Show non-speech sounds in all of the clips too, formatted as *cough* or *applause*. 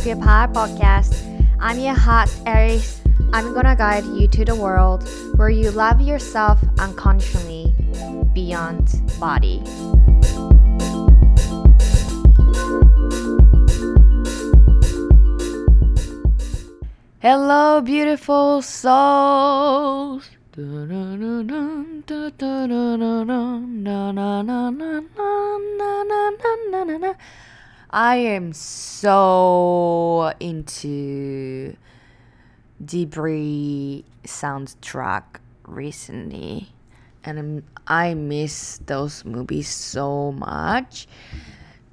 Takuya Power Podcast. I'm your host, Aries. I'm gonna guide you to the world where you love yourself unconsciously beyond body. Hello, beautiful souls. I am so into Ghibli soundtrack recently, and I miss those movies so much.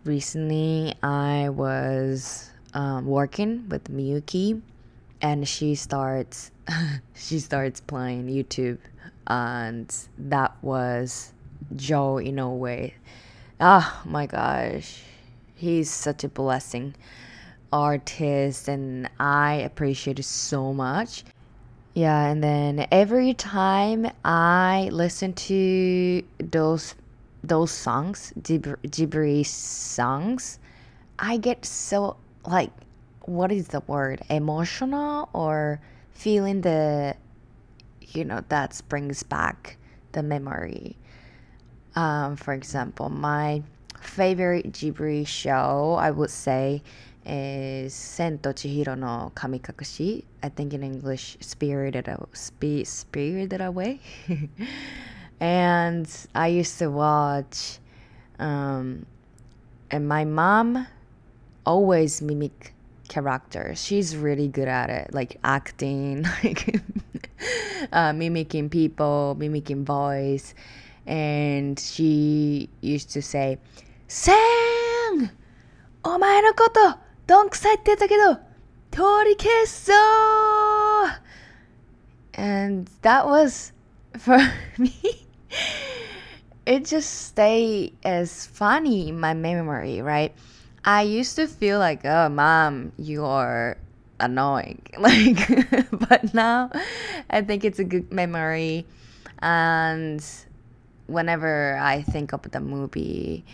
Recently, I was um, working with Miyuki, and she starts *laughs* she starts playing YouTube, and that was Joe in a way. Oh my gosh, he's such a blessing artist, and I appreciate it so much. Yeah, and then every time I listen to those those songs, Jib- songs, I get so like what is the word emotional or feeling the you know that brings back the memory. Um, for example, my favorite Ghibli show I would say is Sento Chihiro no Kamikakushi. I think in English, Spirited, Sp- Spirited Away. *laughs* and I used to watch, um, and my mom always mimic characters. She's really good at it, like acting, *laughs* like uh, mimicking people, mimicking voice. And she used to say, "Sang, お前のことどんくさいって言ったけど取り消そう And that was for *laughs* me it just stayed as funny in my memory, right? I used to feel like, oh, mom, you are annoying. *laughs* Like, but now I think it's a good memory. And whenever I think of the movie,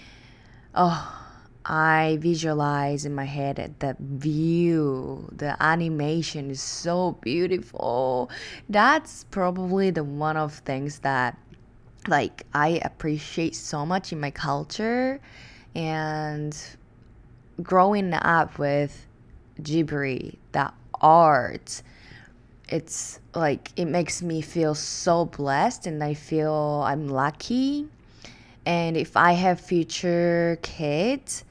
oh, I visualize in my head the view, the animation is so beautiful. That's probably the one of things that like I appreciate so much in my culture and growing up with Ghibli, that art it's like it makes me feel so blessed and I feel I'm lucky. And if I have future kids,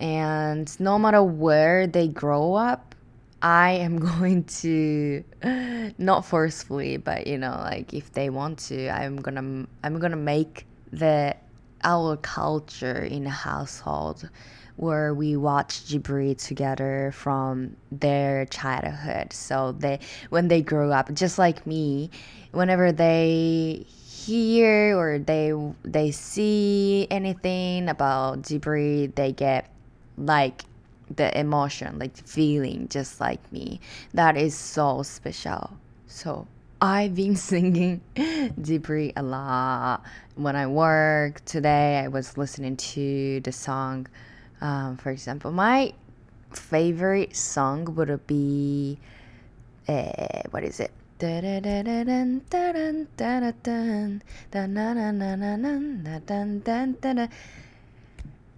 and no matter where they grow up i am *laughs* going to not forcefully but you know like if they want to i'm gonna i'm gonna make the our culture in a household where we watch Ghibli together from their childhood. So they when they grow up, just like me, whenever they hear or they they see anything about Ghibli, they get like the emotion, like feeling, just like me. That is so special. So I've been *laughs* singing Ghibli a lot when I work. Today I was listening to the song. Um, for example, my favorite song would be uh, what is it?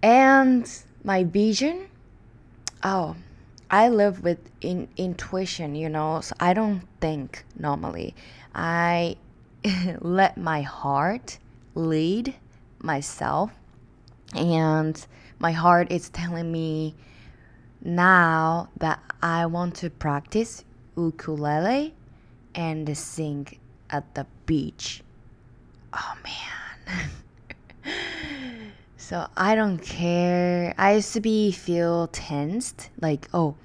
And my vision oh i live with in, intuition you know so i don't think normally i let my heart lead myself and my heart is telling me now that i want to practice ukulele and sing at the beach oh man *laughs* So I don't care. I used to be feel tensed, like oh,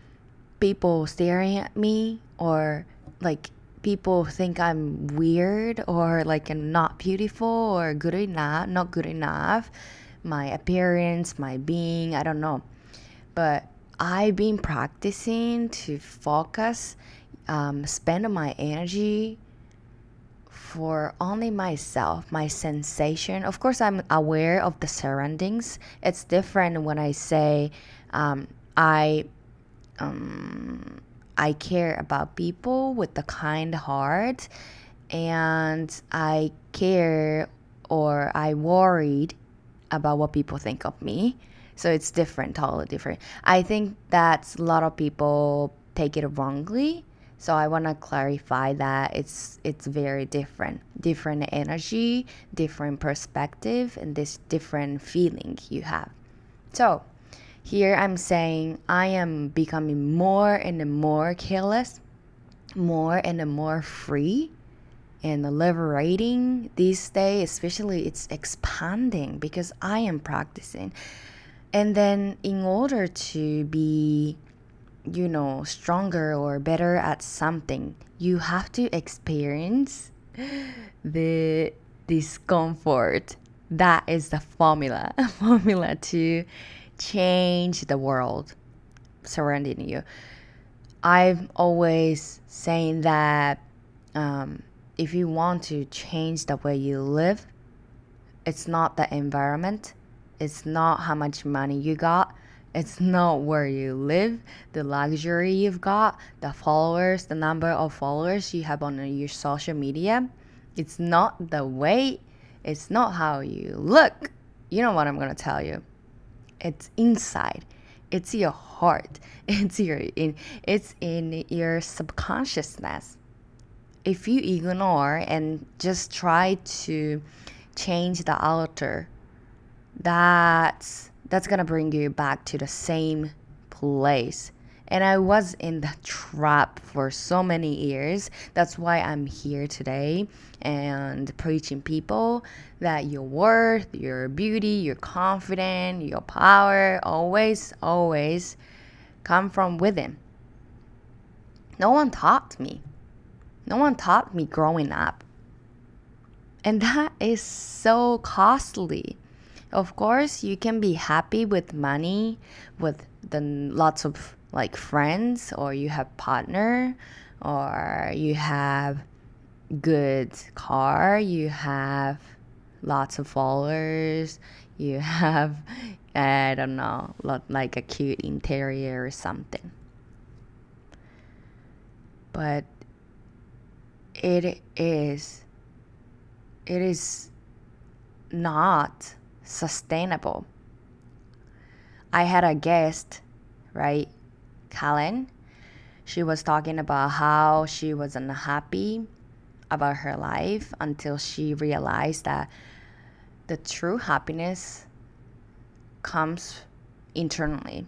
people staring at me, or like people think I'm weird, or like I'm not beautiful, or good enough, not good enough. My appearance, my being, I don't know. But I've been practicing to focus, um, spend my energy for only myself, my sensation. Of course, I'm aware of the surroundings. It's different when I say um, I um, I care about people with a kind heart, and I care or I worried about what people think of me. So it's different, totally different. I think that a lot of people take it wrongly. So I want to clarify that it's it's very different, different energy, different perspective, and this different feeling you have. So here I'm saying I am becoming more and more careless, more and more free and liberating these days, especially it's expanding because I am practicing. And then in order to be you know stronger or better at something, you have to experience *gasps* the discomfort. That is the formula, *laughs* formula to change the world surrounding you. I'm always saying that um, if you want to change the way you live, it's not the environment, it's not how much money you got, it's not where you live, the luxury you've got, the followers, the number of followers you have on your social media. It's not the weight, it's not how you look. You know what I'm gonna tell you. It's inside. It's your heart. *laughs* It's your in it's in your subconsciousness if you ignore and just try to change the outer, that's that's gonna bring you back to the same place. And I was in that trap for so many years. That's why I'm here today and preaching people that your worth, your beauty, your confidence, your power always, always come from within. No one taught me. No one taught me growing up. And that is so costly. Of course, you can be happy with money, with the lots of like friends, or you have partner, or you have good car, you have lots of followers, you *laughs* have I don't know, lot like a cute interior or something. But it is it is not sustainable. I had a guest, right? Kalen. She was talking about how she was unhappy about her life until she realized that the true happiness comes internally.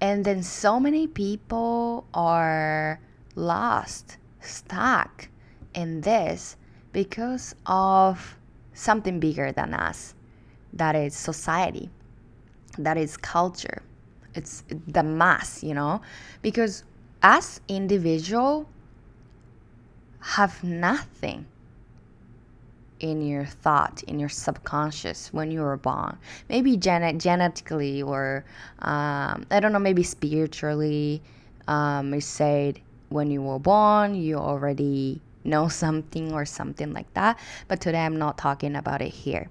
And then so many people are lost stuck in this because of something bigger than us that is society that is culture it's the mass you know because as individual have nothing in your thought in your subconscious when you were born maybe gen- genetically or um, i don't know maybe spiritually um, it said when you were born, you already know something or something like that. But today I'm not talking about it here.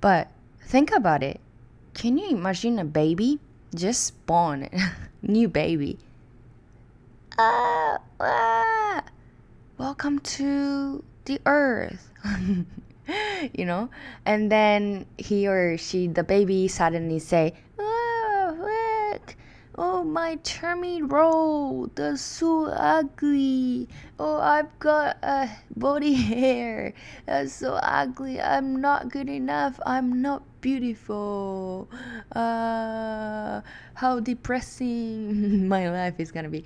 But think about it. Can you imagine a baby just born, *laughs* new baby? Ah, ah, welcome to the earth. *laughs* you know? And then he or she, the baby, suddenly say, Oh, my tummy roll, that's so ugly. Oh, I've got a body *laughs* hair, that's so ugly. I'm not good enough. I'm not beautiful. Uh, how depressing *laughs* my life is gonna be.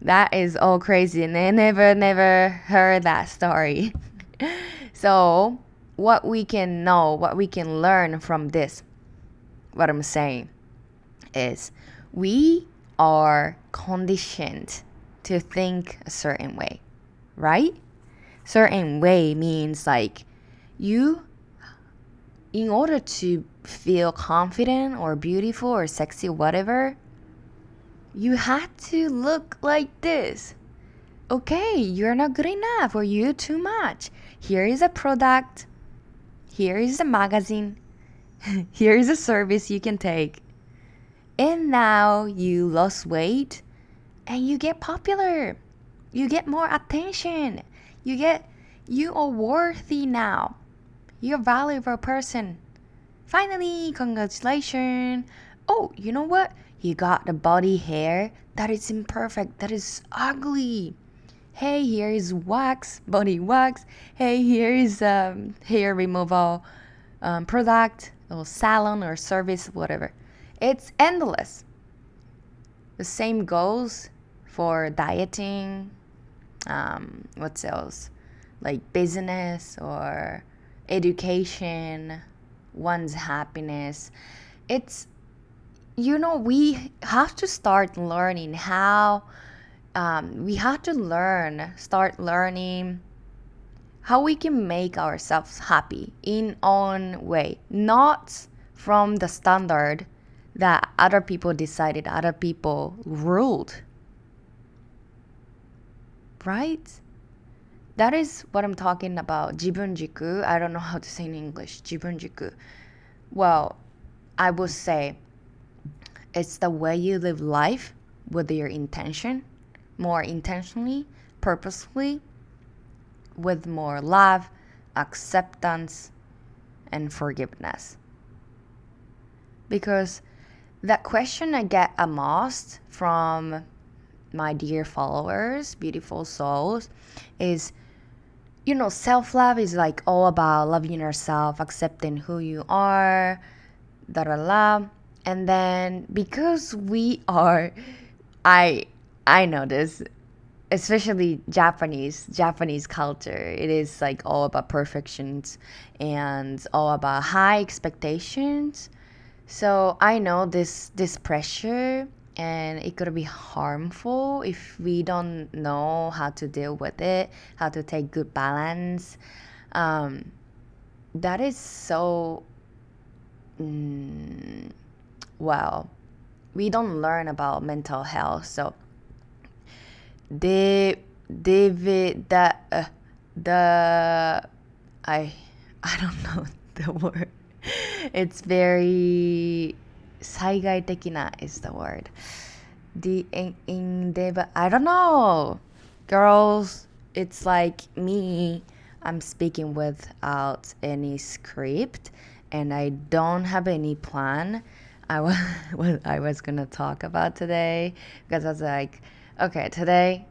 That is all crazy, and I never, never heard that story. *laughs* so, what we can know, what we can learn from this, what I'm saying is we are conditioned to think a certain way, right? Certain way means like you, in order to feel confident or beautiful or sexy, whatever, you have to look like this. Okay, you're not good enough or you too much. Here is a product. Here is a magazine. *laughs* Here is a service you can take And now you lost weight and you get popular. You get more attention. You get you are worthy now. You're a valuable person. Finally, congratulations. Oh, you know what? You got the body hair that is imperfect, that is ugly. Hey, here is wax, body wax. Hey, here is um, hair removal um, product or salon or service, whatever. It's endless. The same goes for dieting. Um, what else? Like business or education, one's happiness. It's you know, we have to start learning how, um, we have to learn, start learning how we can make ourselves happy in own way, not from the standard that other people decided, other people ruled. Right? That is what I'm talking about. Jibunjiku. I don't know how to say in English. Jibunjiku. Well, I would say it's the way you live life with your intention, more intentionally, purposefully, with more love, acceptance, and forgiveness. Because that question I get a most from my dear followers, beautiful souls, is you know, self love is like all about loving yourself, accepting who you are, da da da and then because we are i i know this especially japanese japanese culture it is like all about perfections and all about high expectations so i know this this pressure and it could be harmful if we don't know how to deal with it how to take good balance. Um, that is so mm, well we don't learn about mental health. So they david that uh, the i *laughs* i don't know *laughs* the word it's very 災害的な is the word the in, in the i don't know girls it's like me i'm speaking without any script and i don't have any plan I was *laughs* what I was gonna talk about today because I was like, okay, today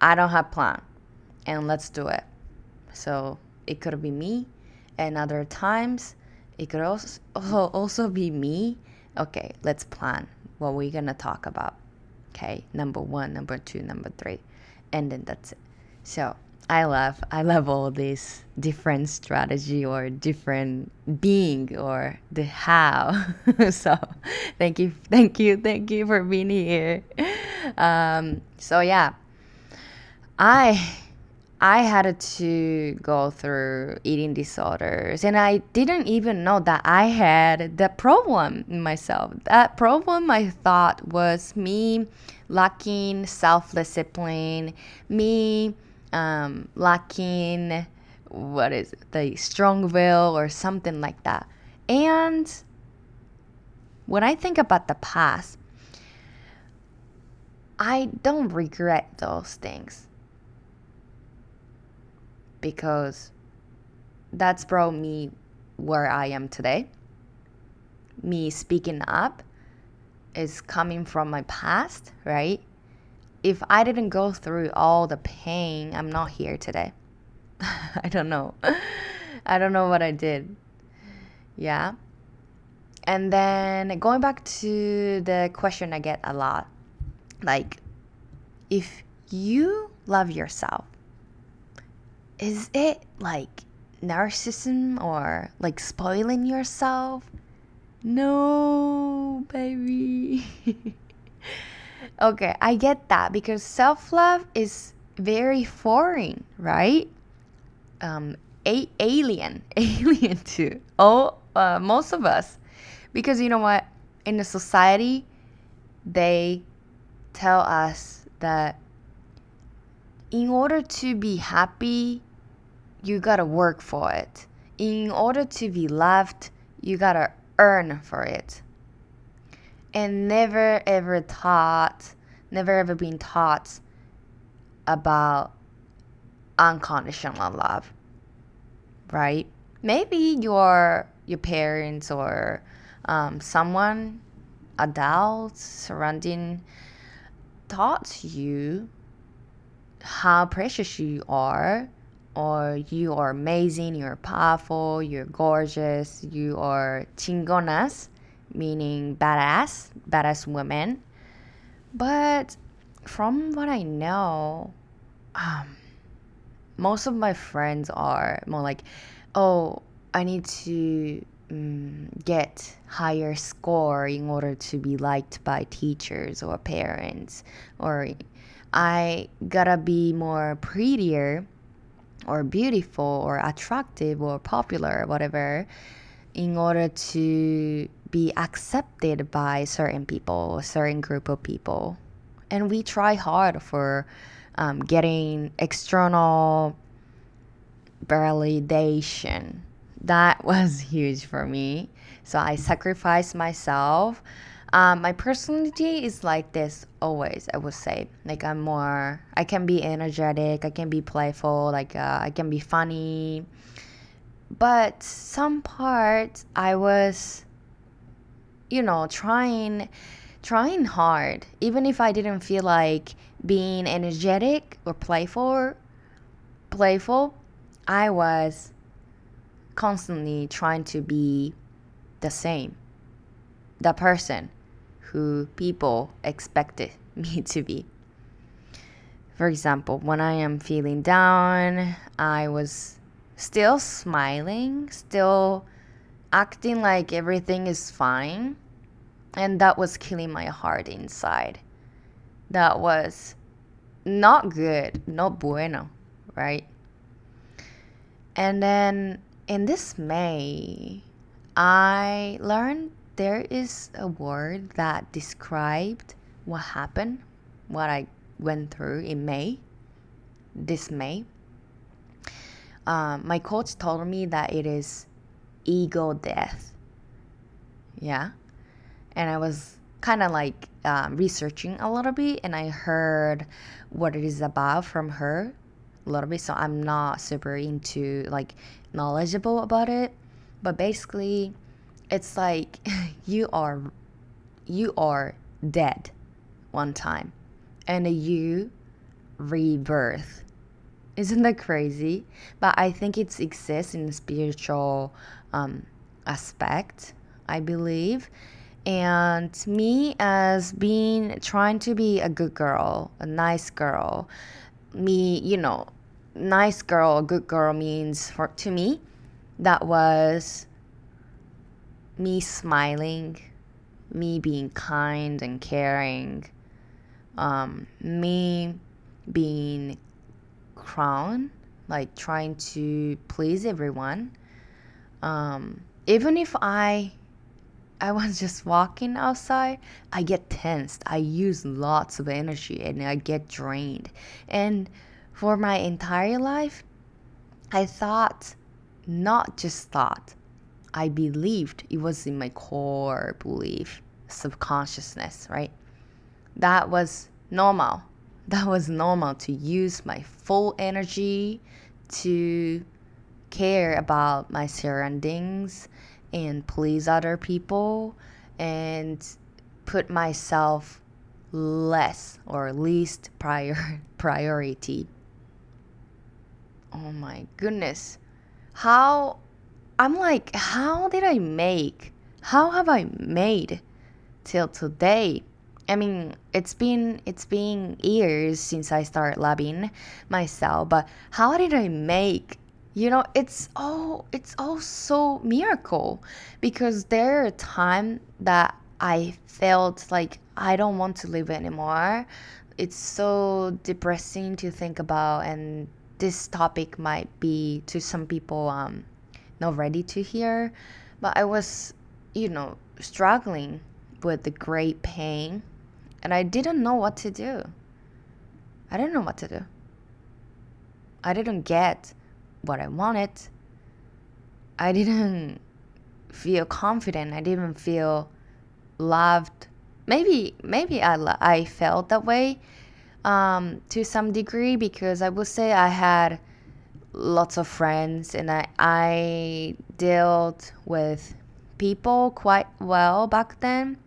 I don't have plan, and let's do it. So it could be me, and other times it could also also be me. Okay, let's plan what we're gonna talk about. Okay, number one, number two, number three, and then that's it. So I love I love all these different strategy or different being or the how. *laughs* so thank you, thank you, thank you for being here. Um, so yeah, I I had to go through eating disorders and I didn't even know that I had the problem myself. That problem I thought was me lacking self discipline, me um, lacking what is it, the strong will or something like that. And when I think about the past, I don't regret those things because that's brought me where I am today. Me speaking up is coming from my past, right? if I didn't go through all the pain, I'm not here today. *laughs* I don't know. *laughs* I don't know what I did. Yeah. And then going back to the question I get a lot like, if you love yourself, is it like narcissism or like spoiling yourself? No, baby. *laughs* Okay, I get that because self love is very foreign, right? Um, a- alien, *laughs* alien to all uh, most of us, because you know what? In the society, they tell us that in order to be happy, you gotta work for it. In order to be loved, you gotta earn for it. and never ever taught, never ever been taught about unconditional love, right? Maybe your your parents or um, someone, adults surrounding, taught you how precious you are, or you are amazing, you're powerful, you're gorgeous, you are chingonas, meaning badass, badass women. But from what I know, um, most of my friends are more like, oh, I need to um, get higher score in order to be liked by teachers or parents, or I gotta be more prettier or beautiful or attractive or popular or whatever in order to be accepted by certain people, certain group of people. And we try hard for um, getting external validation. That *laughs* was huge for me. So I sacrificed myself. Um, my personality is like this always, I would say. Like, I'm more, I can be energetic, I can be playful, like, uh, I can be funny. But some parts I was, you know, trying trying hard, even if I didn't feel like being energetic or playful, playful, I was constantly trying to be the same, the person who people expected *laughs* me to be. For example, when I am feeling down, I was still smiling, still acting like everything is fine and that was killing my heart inside. That was not good, not bueno, right? And then in this May, I learned there is a word that described what happened, what I went through in May, this May. Um, my coach told me that it is ego death. Yeah and I was kind of like um, researching a little bit and I heard what it is about from her a little bit so I'm not super into like knowledgeable about it but basically it's like *laughs* you are you are dead one time. And you rebirth. Isn't that crazy? But I think it exists in the spiritual um, aspect I believe. And me as being trying to be a good girl a nice girl me you know nice girl a good girl means for to me that was me smiling me being kind and caring um, me being crown like trying to please everyone um, even if i I was *laughs* just walking outside, I get tensed. I use lots of energy and I get drained. And for my entire life, I thought, not just thought, I believed it was in my core belief, subconsciousness, right? That was normal. That was normal to use my full energy to care about my surroundings and please other people and put myself less or least prior *laughs* priority. Oh my goodness. How I'm like how did I make? How have I made till today? I mean, it's been it's been years since I started loving myself, but how did I make you know it's all it's all so miracle because there are time that i felt like i don't want to live anymore it's so depressing to think about and this topic might be to some people um not ready to hear but i was you know struggling with the great pain and i didn't know what to do i didn't know what to do i didn't get what I wanted. I didn't feel confident. I didn't feel loved maybe maybe I I felt that way um, to some degree because I would say I had lots of friends and I I dealt with people quite well back then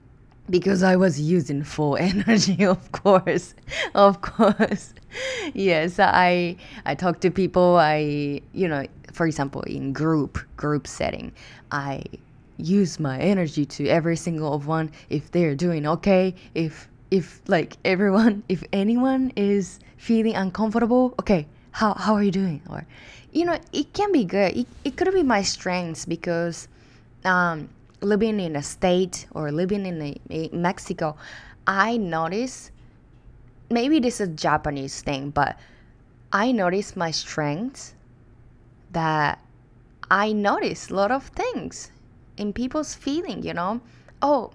because I was using full *laughs* energy, of course, *laughs* of course. *laughs* yes, I I talk to people. I you know, for example, in group group setting, I use my energy to every single of one if they're doing okay if if like everyone if anyone is feeling uncomfortable okay how, how are you doing or you know it can be good it, it could be my strengths because um, living in a state or living in a, a mexico i notice maybe this is a japanese thing but i notice my strengths that i notice a lot of things in people's feeling, you know? Oh,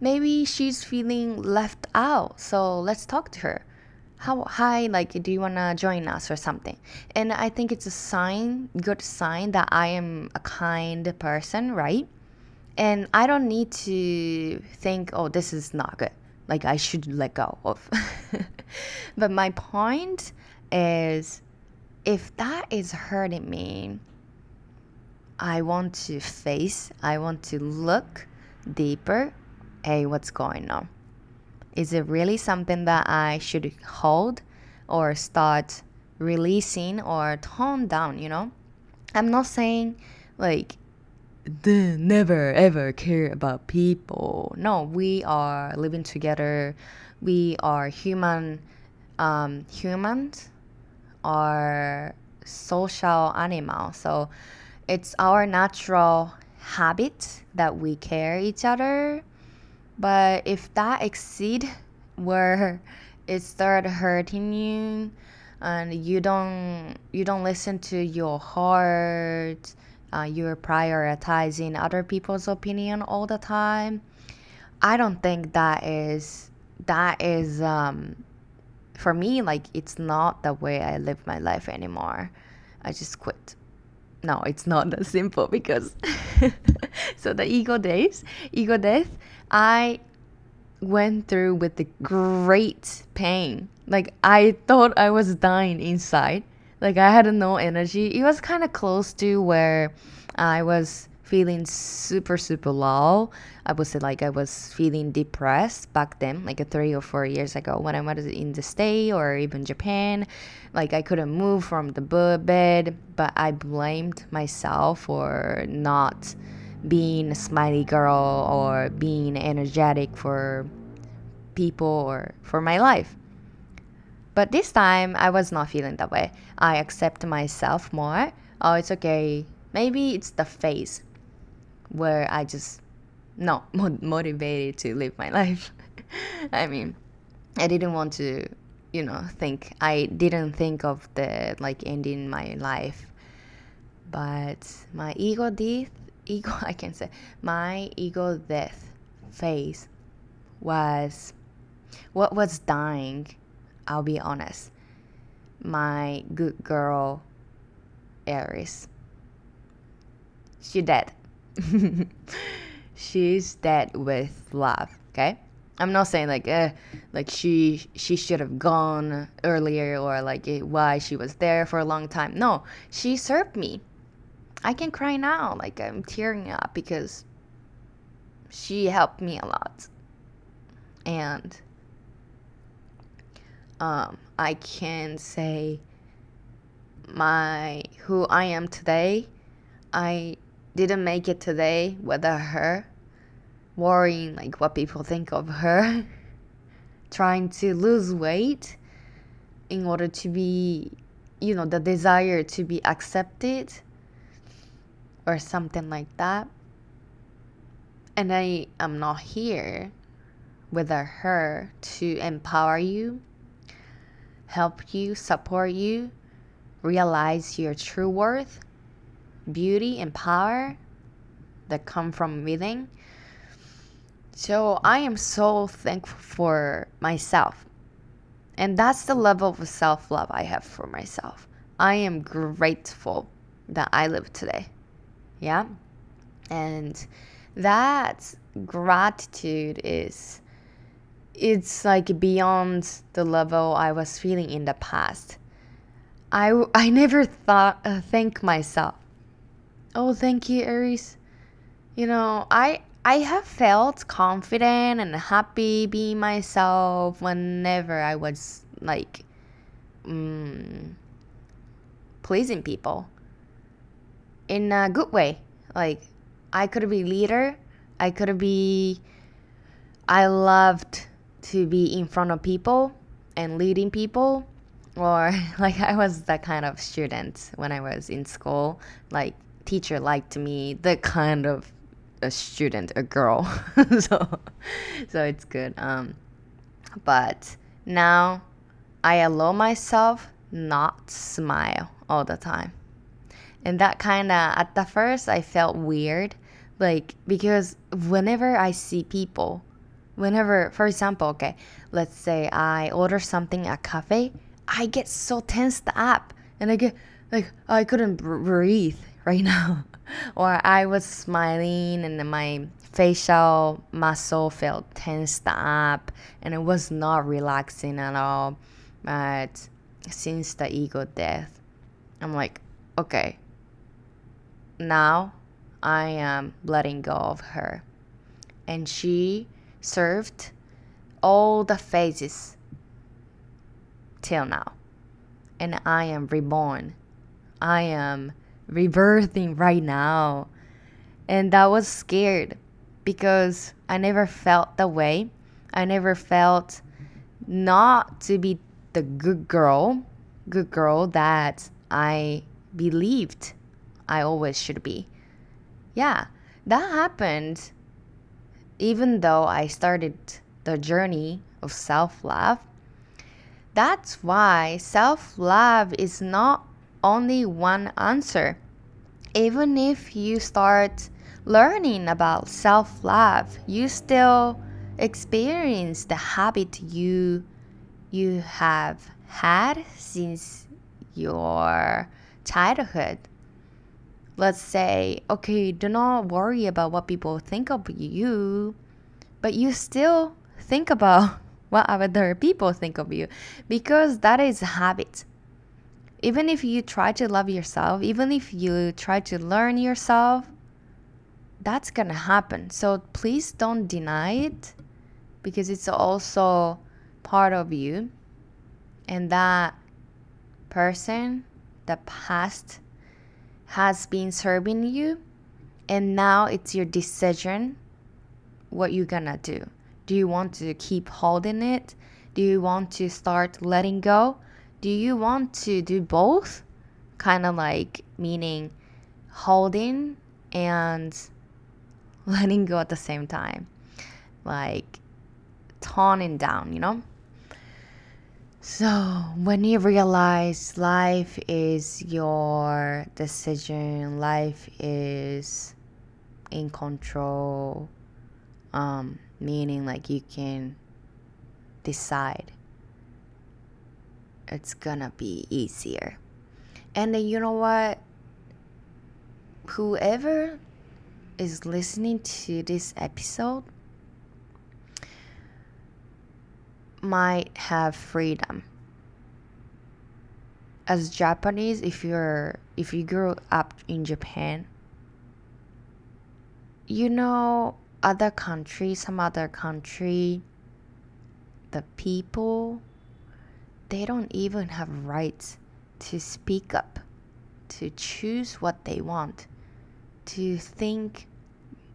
maybe she's feeling left out, so let's talk to her. How hi, like do you wanna join us or something? And I think it's a sign, good sign that I am a kind person, right? And I don't need to think, oh, this is not good. Like I should let go of. *laughs* but my point is if that is hurting me, I want to face, I want to look deeper. Hey, what's going on? Is it really something that I should hold or start releasing or tone down, you know? I'm not saying like never ever care about people. No, we are living together. We are human um, humans are social animals. So it's our natural habit that we care each other but if that exceed where it start hurting you and you don't you don't listen to your heart uh, you're prioritizing other people's opinion all the time i don't think that is that is um, for me like it's not the way i live my life anymore. I just quit no, it's not that simple because *laughs* so the ego days, ego death, I went through with the great pain. Like I thought I was dying inside. Like I had no energy. It was kind of close to where I was feeling super super low. I would say like i was feeling depressed back then like three or four years ago when i was in the state or even japan. Like i couldn't move from the bed but i blamed myself for not being a smiley girl or being energetic for people or for my life. But this time i was not feeling that way. I accept myself more. Oh it's okay. Maybe it's the face where I just not *laughs* motivated to live my life. *laughs* I mean, I didn't want to, you know, think. I didn't think of the like ending my life, but my ego death, *laughs* ego I can say, my ego death phase was what was dying. I'll be honest. My good girl, Aries. She dead. *laughs* she's dead with love okay? I'm not saying like eh, like she she should have gone earlier or like eh, why she was there for a long time. No she served me. I can cry now like i'm tearing up because she helped me a lot. And um, i can say my who i am today i didn't make it today without her, worrying like what people think of her, *laughs* trying to lose weight in order to be, you know, the desire to be accepted or something like that. And I am not here without her to empower you, help you, support you, realize your true worth beauty and power that come from within. So I am so thankful for myself. And that's the level of self love I have for myself. I am grateful that I live today. Yeah. And that gratitude is it's like beyond the level I was feeling in the past. I, I never thought uh, thank myself. Oh, thank you, Aries. You know, I I have felt confident and happy being myself whenever I was like mm, pleasing people in a good way. Like I could be leader. I could be. I loved to be in front of people and leading people, or *laughs* like I was that kind of student when I was in school. Like teacher liked me, the kind of a student, a girl. *laughs* so, so it's good. Um, but now I allow myself not smile all the time. And that kind of, at the first, I felt weird. Like, because whenever I see people, whenever, for example, okay, let's say I order something at cafe, I get so tensed up and I get like, I couldn't breathe right now. *laughs* or I was smiling and my facial muscle felt tensed up and it was not relaxing at all. But since the ego death, I'm like, okay, now I am letting go of her. And she served all the phases till now. And I am reborn. I am rebirthing right now. And that was scared because I never felt that way. I never felt not to be the good girl, good girl that I believed I always should be. Yeah, that happened even though I started the journey of self love. That's why self love is not only one answer. Even if you start learning about self love, you still experience the habit you you have had since your childhood. Let's say, okay, do not worry about what people think of you, but you still think about *laughs* what other people think of you because that is a habit even if you try to love yourself, even if you try to learn yourself, that's gonna happen. So please don't deny it because it's also part of you. And that person, the past, has been serving you. And now it's your decision what you're gonna do. Do you want to keep holding it? Do you want to start letting go? Do you want to do both? Kind of like meaning holding and *laughs* letting go at the same time. Like toning down, you know? So, when you realize life is your decision, life is in control, um, meaning like you can decide it's gonna be easier. And then you know what? Whoever is listening to this episode might have freedom. As Japanese, if you're if you grew up in Japan, you know other country, some other country, the people they don't even have rights to speak up, to choose what they want, to think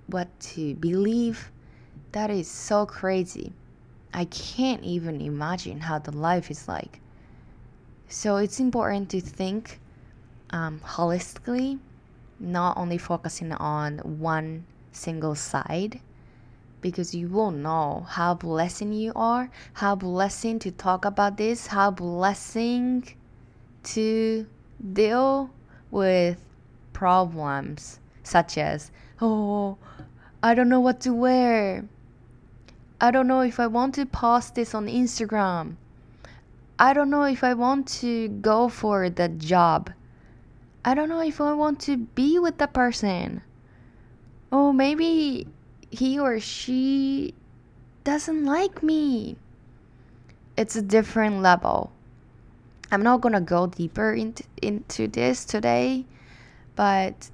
what to believe. That is so crazy. I can't even imagine how the life is like. So it's important to think um, holistically, not only focusing on one single side because you will know how blessing you are, how blessing to talk about this, how blessing to deal with problems such as, oh, I don't know what to wear. I don't know if I want to post this on Instagram. I don't know if I want to go for the job. I don't know if I want to be with the person. Oh, maybe he or she doesn't like me. It's a different level. I'm not gonna go deeper into into this today, but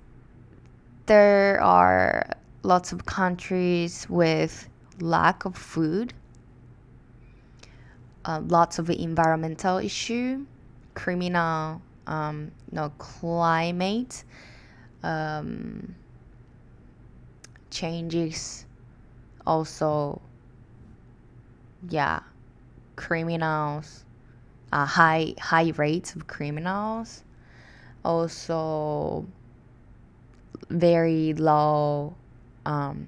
there are lots of countries with lack of food, uh, lots of environmental issue, criminal, um, no climate um, changes, also, yeah, criminals, uh, high high rates of criminals, also very low um,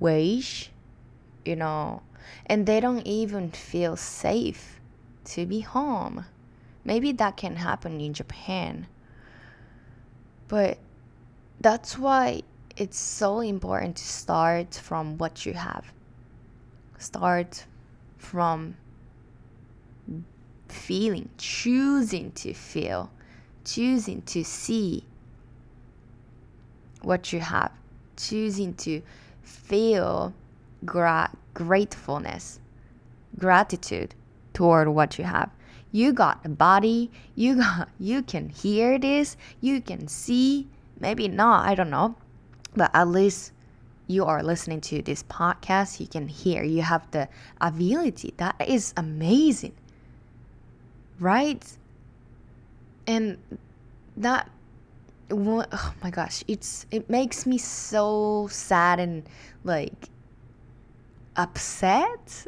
wage, you know, and they don't even feel safe to be home. Maybe that can happen in Japan. But that's why it's so important to start from what you have. Start from feeling, choosing to feel, choosing to see what you have, choosing to feel gra- gratefulness, gratitude toward what you have. You got a body, you got you can hear this, you can see, maybe not, I don't know. But at least you are listening to this podcast, you can hear, you have the ability. That is amazing. Right? And that oh my gosh it's it makes me so sad and like upset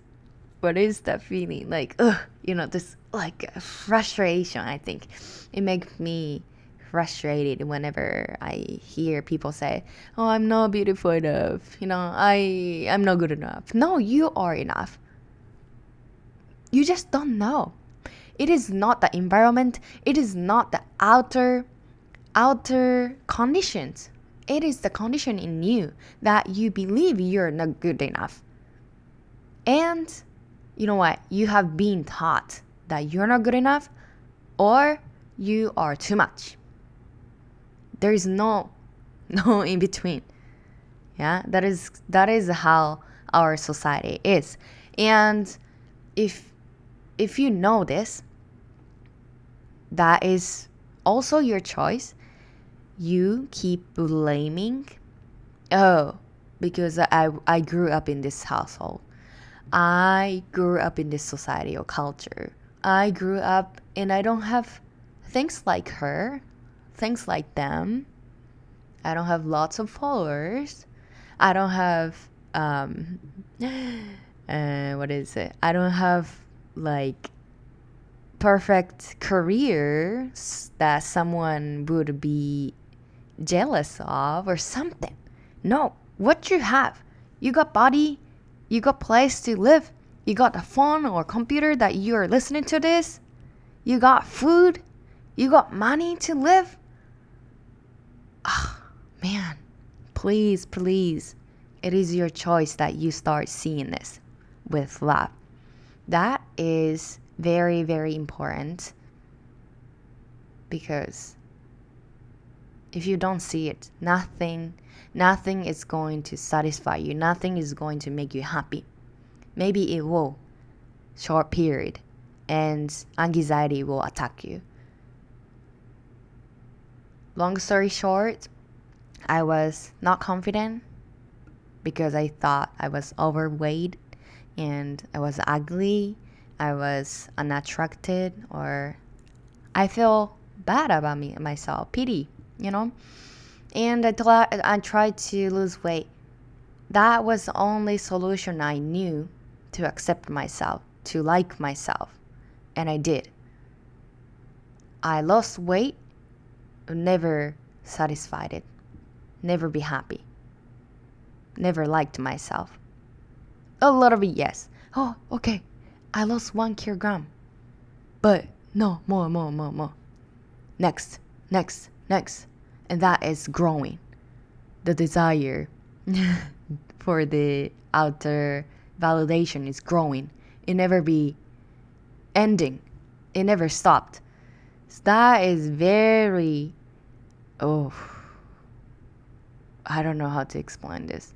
what is that feeling like ugh, you know this like frustration i think it makes me frustrated whenever i hear people say oh i'm not beautiful enough you know i i'm not good enough no you are enough you just don't know it is not the environment it is not the outer outer conditions. It is the condition in you that you believe you're not good enough. And you know what? You have been taught that you're not good enough or you are too much. There is no *laughs* no in between. Yeah, that is that is how our society is. And if if you know this, that is also your choice you keep blaming oh because i i grew up in this household i grew up in this society or culture i grew up and i don't have things like her things like them i don't have lots of followers i don't have um *gasps* uh, what is it i don't have like perfect career that someone would be jealous of or something. No, what you have. You got body, you got place to live, you got a phone or computer that you're listening to this, you got food, you got money to live. Oh, man, please, please, it is your choice that you start seeing this with love. That is very, very important because if you don't see it, nothing nothing is going to satisfy you. Nothing is going to make you happy. Maybe it will short period and anxiety will attack you. Long story short, I was not confident because I thought I was overweight and I was ugly, I was unattracted or I feel bad about me myself, pity you know? And I, thought, I tried to lose weight. That was the only solution I knew to accept myself, to like myself. And I did. I lost weight, never satisfied it, never be happy, never liked myself. A lot of it, yes. Oh, okay, I lost one kilogram. But no, more, more, more, more. Next, next, next. And that is growing. The desire *laughs* for the outer validation is growing. It never be ending. It never stopped. So that is very oh I don't know how to explain this.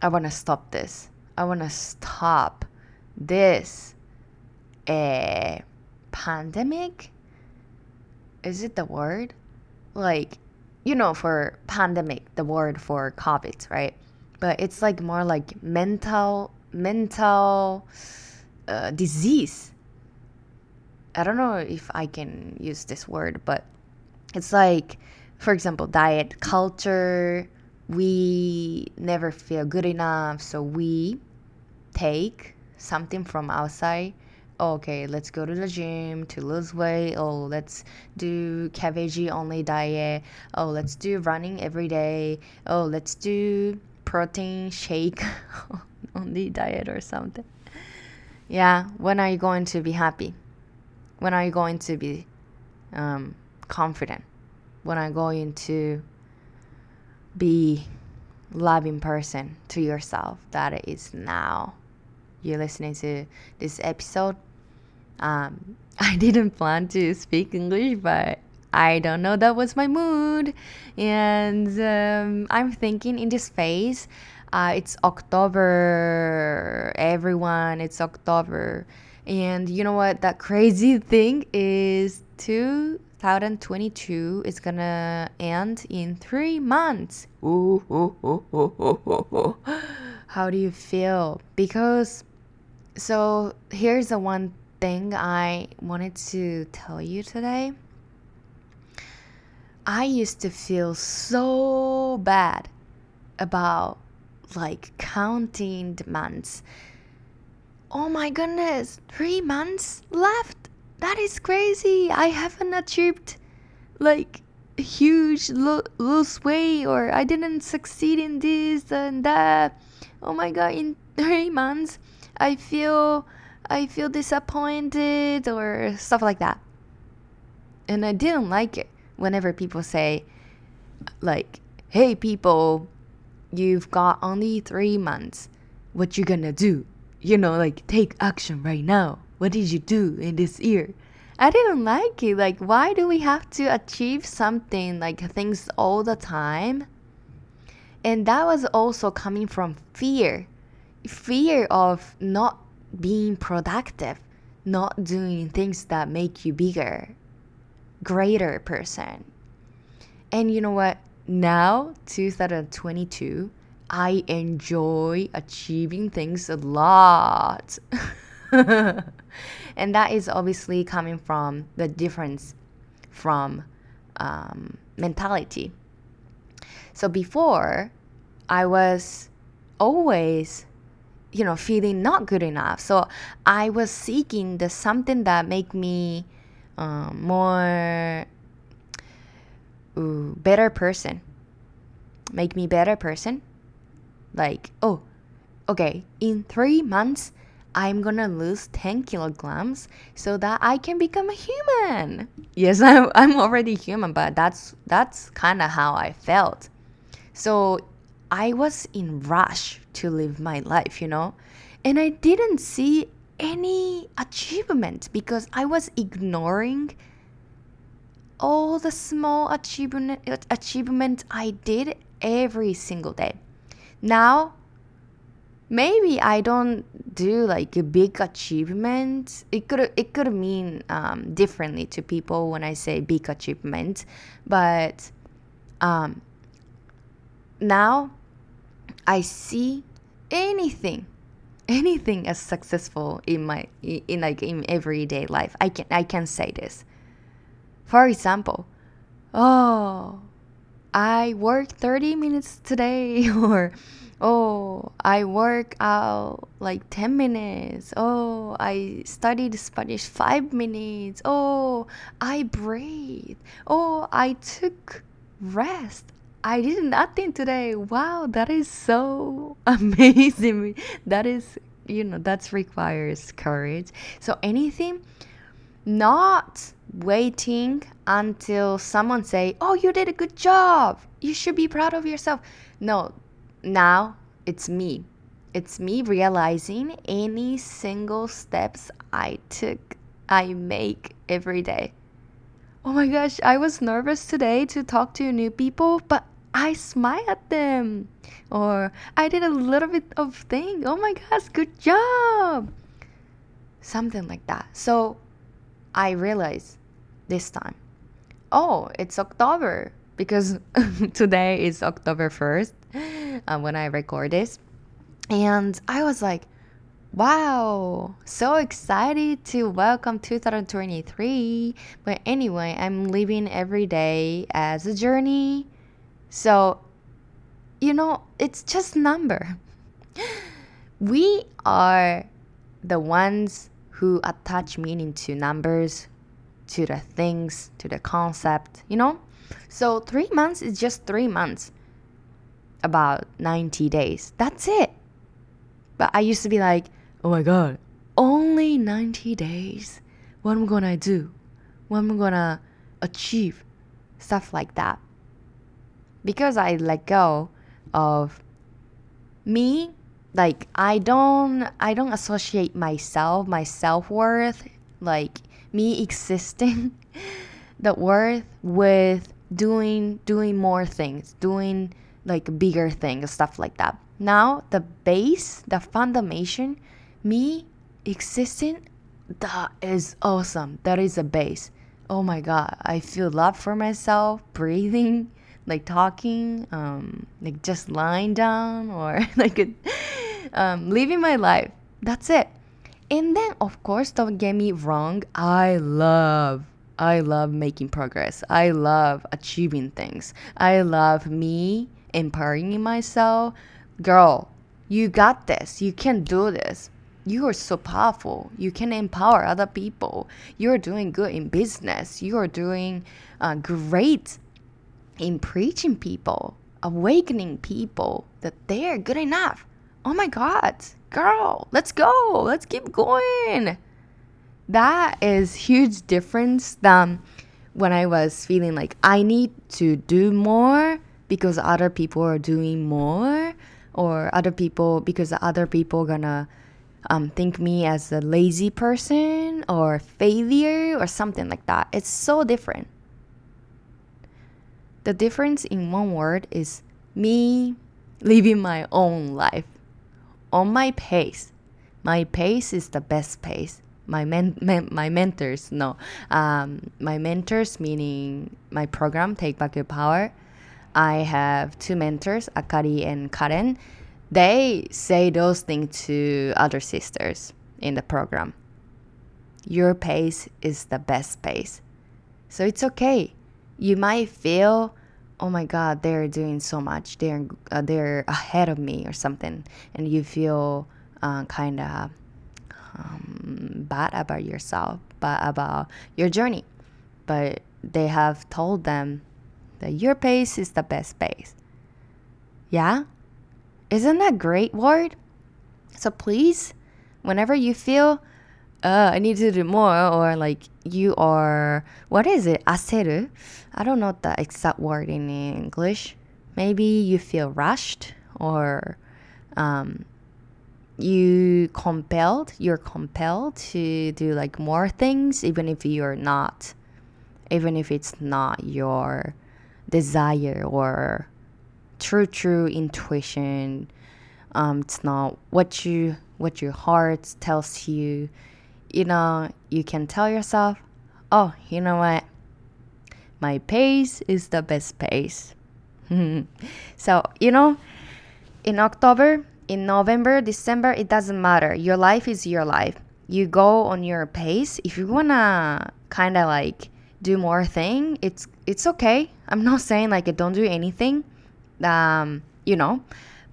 I want to stop this. I want to stop this uh, pandemic. Is it the word? Like, you know, for pandemic, the word for COVID, right? But it's like more like mental, mental uh, disease. I don't know if I can use this word, but it's like, for example, diet culture. We never feel good enough, so we take something from outside. Okay, let's go to the gym to lose weight. Oh, let's do cabbage only diet. Oh, let's do running every day. Oh, let's do protein shake *laughs* only diet or something. Yeah, when are you going to be happy? When are you going to be um, confident? When I go into be loving person to yourself? That is now. You're listening to this episode. Um, *laughs* I didn't plan to speak English, but I don't know. That was my mood, and um, I'm thinking in this phase uh, it's October. Everyone, it's October. And you know what? That crazy *laughs* thing is 2022 is gonna end in three months. Ooh, ooh, ooh, How do you feel? Because, so here's the one thing I wanted to tell you today. I used to feel so bad about like counting the months. Oh my goodness, three months left. That is crazy. I haven't achieved like huge lo- lose weight or I didn't succeed in this and that. Oh my god, in three months I feel I feel disappointed or stuff like that. And I didn't like it whenever people say like, hey people, you've got only three months. What you gonna do? You know, like take action right now. What did you do in this year? I didn't like it. Like, why do we have to achieve something like things all the time? And that was also coming from fear fear of not being productive, not doing things that make you bigger, greater person. And you know what? now 2022 i enjoy achieving things a lot *laughs* *laughs* and that is obviously coming from the difference from um, mentality. So before i was always you know feeling not good enough. So i was seeking the something that make me um, more ooh, better person. Make me better person. Like oh okay in three months i'm gonna lose 10 kilograms so that i can become a human. Yes *laughs* i'm, I'm already human but that's that's kind of how i felt. So i was in rush to live my life you know? And i didn't see any achievement because i was ignoring all the small achievement achievement I did every single day. Now, maybe I don't do like a big achievement. It could it could mean um, differently to people when I say big achievement, but um, now I see anything anything as successful in my in like in everyday life. I can I can say this. For example, oh, I worked 30 minutes today, *laughs* or oh, I work out like 10 minutes. Oh, I studied Spanish 5 minutes. Oh, I breathe. Oh, I took rest. I did nothing today. Wow, that is so *laughs* amazing. That is, you know, that requires courage. So anything not waiting until someone say, "Oh, you did a good job. You should be proud of yourself." No, now it's me. It's me realizing any single steps I took, I make every day. Oh my gosh, I was nervous today to talk to new people, but I smile at them. Or I did a little bit of thing. Oh my gosh, good job. Something like that. So I realized this time, oh, it's October because *laughs* today is October 1st uh, when I record this. And I was like, wow, so excited to welcome 2023. But anyway, I'm living every day as a journey. So, you know, it's just number. *laughs* We are the ones who attach meaning to numbers, to the things, to the concept, you know? So, three months is just three months, about 90 days. That's it. But I used to be like, oh my god, only 90 days. What am I gonna do? What am I gonna achieve? Stuff like that. Because I let go of me, like I don't I don't associate myself, my self-worth, like me existing *laughs* the worth with doing doing more things, doing like bigger things, stuff like that. Now the base, the foundation, me existing, that is awesome. That is a base. Oh my god, I feel love for myself, *laughs* breathing, like talking, um, like just lying down *laughs* or like *laughs* um, living my life. That's it. And then, of course, don't get me wrong, I love I love making progress. I love achieving things. I love me empowering myself. Girl, you got this. You can do this. You are so powerful. You can empower other people. You're doing good in business. You are doing uh, great in preaching people, awakening people that they're good enough. Oh my God, girl, let's go. Let's keep going. That is huge difference than when I was feeling like I need to do more because other people are doing more or other people because other people gonna um, think me as a lazy person or failure or something like that. It's so different. The difference in one word is me living my own life on my pace. My pace is the best pace. My men, my mentors, no, um, my mentors meaning my program, Take Back Your Power. I have two mentors, Akari and Karen. They say those things to other sisters in the program. Your pace is the best pace. So it's okay. You might feel, oh my God, they're doing so much. They're uh, they're ahead of me or something, and you feel uh, kind of um, bad about yourself, but about your journey. But they have told them that your pace is the best pace. Yeah? Isn't that great word? So please, whenever you feel uh, I need to do more, or like you are, what is it? Aseru? I don't know the exact word in English. Maybe you feel rushed, or um, you compelled, you're compelled to do like more things, even if you're not, even if it's not your desire or true true intuition. Um, it's not what you what your heart tells you. You know you can tell yourself oh you know what? My pace is the best pace. *laughs* So you know in october in november december it doesn't matter. Your life is your life. You go on your pace. If you wanna kind of like do more thing it's it's okay. I'm not saying like don't do anything um you know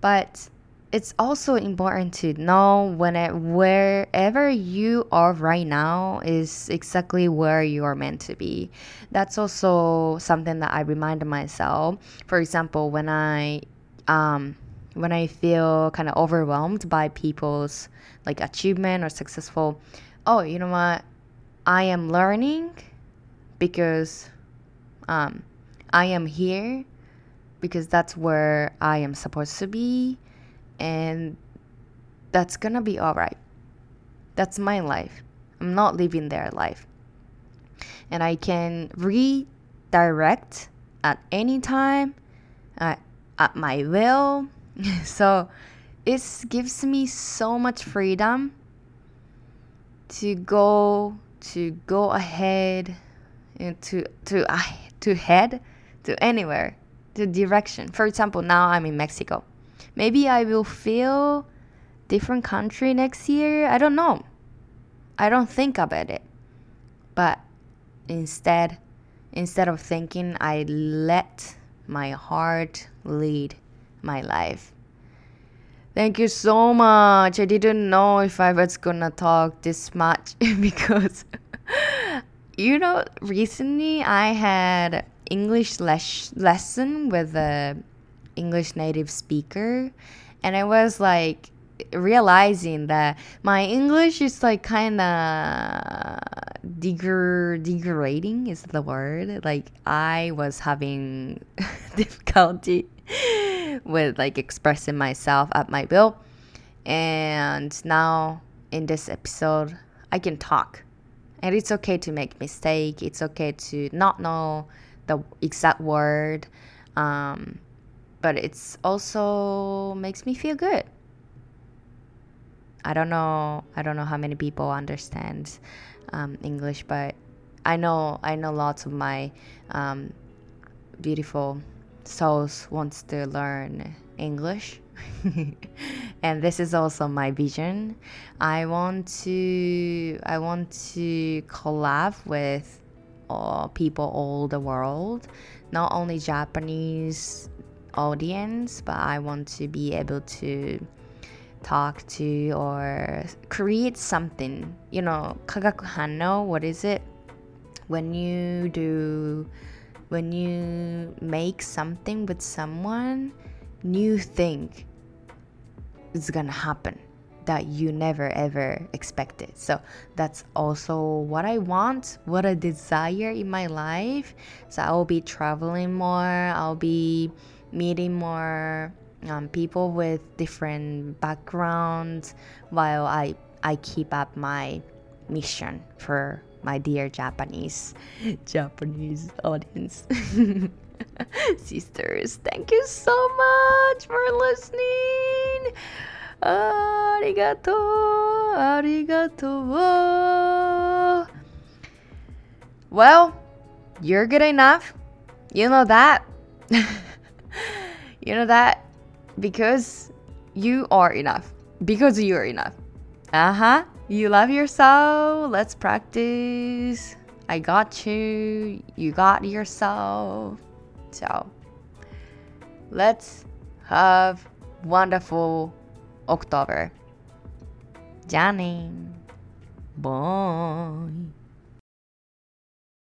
but it's also important to know when it, wherever you are right now is exactly where you are meant to be. That's also something that i remind myself. For example when i um when i feel kind of overwhelmed by people's like achievement or successful oh you know what i am learning because um, I am here because that's where I am supposed to be, and that's gonna be all right. That's my life. I'm not living their life. And I can redirect at any time uh, at my will. *laughs* so it gives me so much freedom to go to go ahead to to uh, to head to anywhere to direction. For example now i'm in mexico. Maybe i will feel different country next year i don't know. I don't think about it. But instead instead of thinking i let my heart lead my life Thank you so much. I didn't know if I was gonna talk this much *laughs* because you know recently I had English les- lesson with a English native speaker and I was like realizing that my English is like kind of deger- degrading is the word like I was having *laughs* difficulty with like expressing myself at my will. And now in this episode, I can talk. And it's okay to make mistake. It's okay to not know the exact word. Um, but it's also makes me feel good. I don't know. I don't know how many people understand um, English, but I know I know lots of my um, beautiful souls wants to learn English. *laughs* and this is also my vision. I want to I want to collab with all people all the world, not only Japanese audience, but I want to be able to talk to or create something. You know, kagaku hano, what is it? When you do when you make something with someone, new thing is gonna happen that you never ever expected. So that's also what I want, what I desire in my life. So I'll be traveling more, I'll be meeting more um, people with different backgrounds while I I keep up my mission for my dear Japanese Japanese audience. *laughs* Sisters, thank you so much for listening. Arigato, arigato. Well, you're good enough. You know that. *laughs* you know that because you are enough. Because you're enough. Uh huh. You love yourself. Let's practice. I got you. You got yourself. So let's have wonderful October. Johnny. Bye.